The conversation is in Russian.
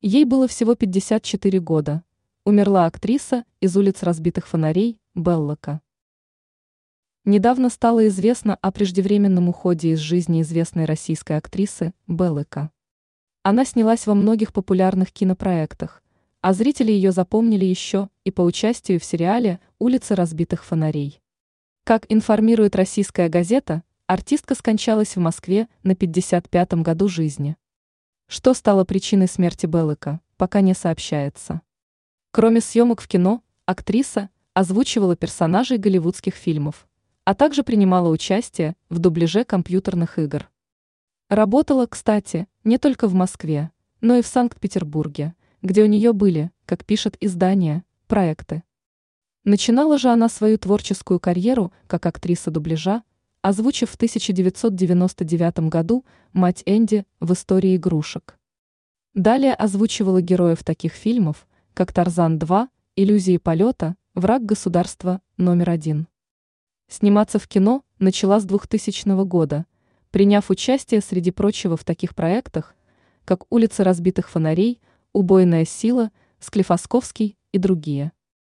Ей было всего 54 года. Умерла актриса из улиц разбитых фонарей Беллока. Недавно стало известно о преждевременном уходе из жизни известной российской актрисы Беллока. Она снялась во многих популярных кинопроектах, а зрители ее запомнили еще и по участию в сериале «Улицы разбитых фонарей». Как информирует российская газета, артистка скончалась в Москве на 55-м году жизни. Что стало причиной смерти Беллыка, пока не сообщается. Кроме съемок в кино, актриса озвучивала персонажей голливудских фильмов, а также принимала участие в дубляже компьютерных игр. Работала, кстати, не только в Москве, но и в Санкт-Петербурге, где у нее были, как пишет издание, проекты. Начинала же она свою творческую карьеру как актриса дубляжа озвучив в 1999 году мать Энди в истории игрушек. Далее озвучивала героев таких фильмов, как «Тарзан 2», «Иллюзии полета», «Враг государства» номер один. Сниматься в кино начала с 2000 года, приняв участие, среди прочего, в таких проектах, как «Улицы разбитых фонарей», «Убойная сила», «Склифосковский» и другие –